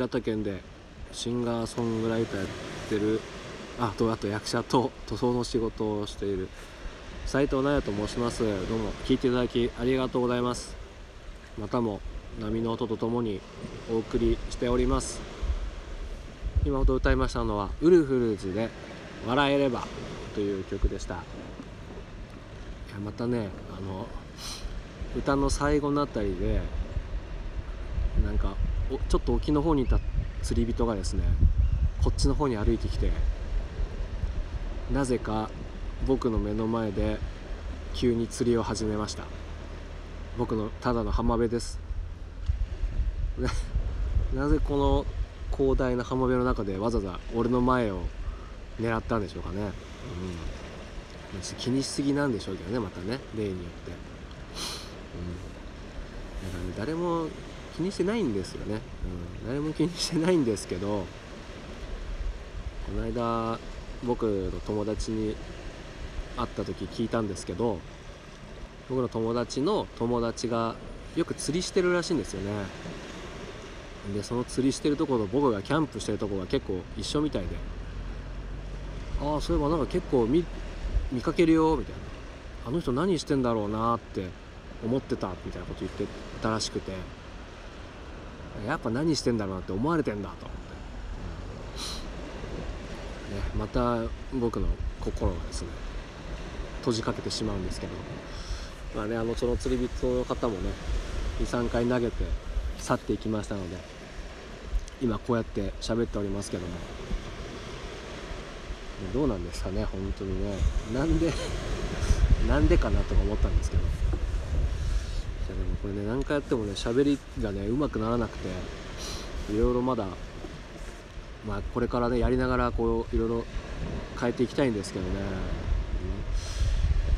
はいどうも新潟県でシンガーソングライターやってるあとあと役者と塗装の仕事をしている斉藤奈也と申します。どうも聞いていただきありがとうございます。またも波の音とともにお送りしております。今ほど歌いましたのはウルフルズで「笑えれば」という曲でした。いやまたねあの歌の最後のあたりでなんかちょっと沖の方にいた釣り人がですねこっちの方に歩いてきてなぜか僕の目の前で急に釣りを始めました。僕のただの浜辺です。なぜこの広大な浜辺の中でわざわざ俺の前を狙ったんでしょうかね、うん、気にしすぎなんでしょうけどねまたね例によって、うん、だから、ね、誰も気にしてないんですよね、うん、誰も気にしてないんですけどこの間僕の友達に会った時聞いたんですけど僕の友達の友達がよく釣りしてるらしいんですよね。でその釣りしてるところと僕がキャンプしてるとこが結構一緒みたいでああそういえばなんか結構見見かけるよみたいな。あの人何してんだろうなって思ってたみたいなこと言ってたらしくて。やっぱ何してんだろうなって思われてんだと。思って、ね、また僕の心がですね閉じかけてしまうんですけど。まあねあのその釣り人の方もね23回投げて去っていきましたので今こうやって喋っておりますけども。どうなんですかね本当にね。なんでなんでかなとか思ったんですけど。れね何回やってもね喋りがねうまくならなくていろいろまだまあこれからねやりながらこういろいろ変えていきたいんですけどね、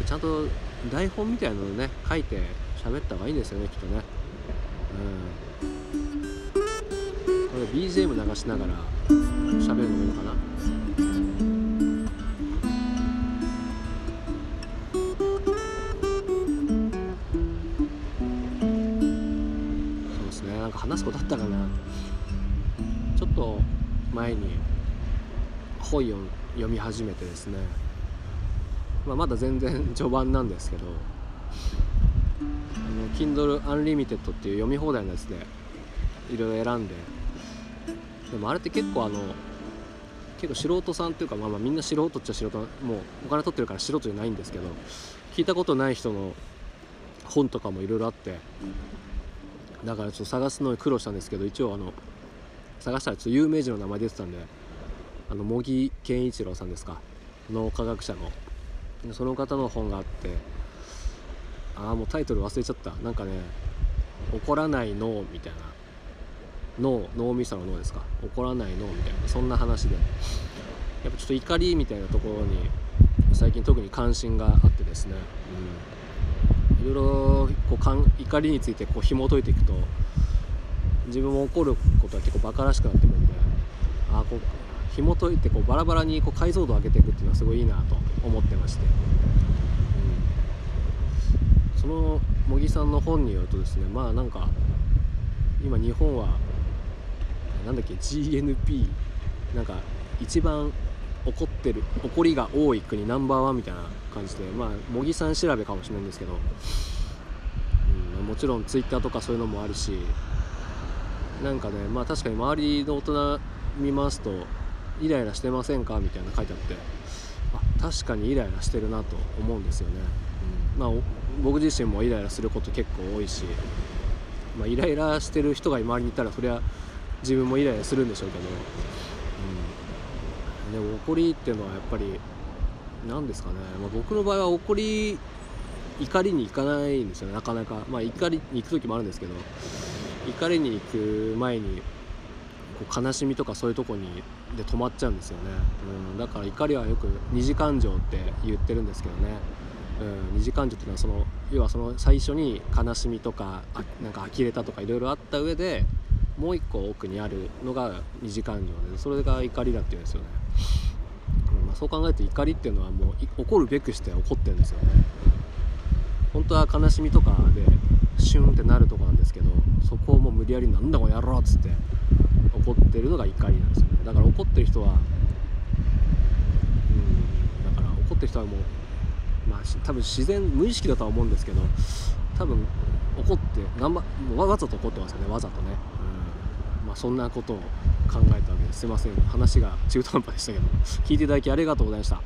うん、ちゃんと台本みたいなのをね書いて喋った方がいいんですよねきっとね。うん。これ BGM 流しながら喋るのもいいのかな。話すことあったかな。ちょっと前に本を読み始めてですね、まあ、まだ全然序盤なんですけどあの Kindle Unlimited っていう読み放題のやつでいろいろ選んで。でもあれって結構あの結構素人さんっていうかまあまあみんな素人っちゃ素人もうお金取ってるから素人じゃないんですけど聞いたことない人の本とかもいろいろあってだからちょっと探すのに苦労したんですけど一応あの探したらちょっと有名人の名前出てたんであの茂木健一郎さんですか？脳科学者の。その方の本があってああもうタイトル忘れちゃった。なんかね怒らない脳みたいな。脳脳みその脳ですか？怒らない脳みたいな。そんな話で。やっぱちょっと怒りみたいなところに最近特に関心があってですね、うん。いろいろこうかん怒りについてこう紐解いていくと自分も怒ることは結構バカらしくなってくるんであこう紐解いてこうバラバラにこう解像度を上げていくっていうのはすごいいいなと思ってまして、うん、その茂木さんの本によるとですねまあなんか今日本はなんだっけ GNP なんか一番怒ってる怒りが多い国ナンバーワンみたいな感じでまあ茂木さん調べかもしれないんですけど、うん、もちろんツイッターとかそういうのもあるしなんかねまあ確かに周りの大人見ますとイライラしてませんかみたいな書いてあってあ確かにイライラしてるなと思うんですよね、うん、まあ僕自身もイライラすること結構多いし、まあ、イライラしてる人が周りにいたらそれは自分もイライラするんでしょうけど、うん、でも怒りっていうのはやっぱり何ですかね、まあ、僕の場合は怒り怒りに行かないんですよね。なかなか。まあ怒りに行く時もあるんですけど怒りに行く前にこう悲しみとかそういうとこにで止まっちゃうんですよね、うん、だから怒りはよく二次感情って言ってるんですけどね、うん、二次感情っていうのはその要はその最初に悲しみとかあなんか呆れたとかいろいろあった上でもう一個奥にあるのが二次感情でそれが怒りだっていうんですよね。まあ、そう考えると怒りっていうのはもう怒るべくして起こってるんですよね。本当は悲しみとかでシュンってなるとこなんですけどそこをもう無理やり「なんだこの野郎」っつって怒ってるのが怒りなんですよね。だから怒ってる人はうんだから怒ってる人はもうまあ多分自然無意識だとは思うんですけど多分怒って頑張もうわわざと怒ってますよね。わざとね、うん。まあ、そんなことを考えたわけですすいません。話が中途半端でしたけど聞いていただきありがとうございました。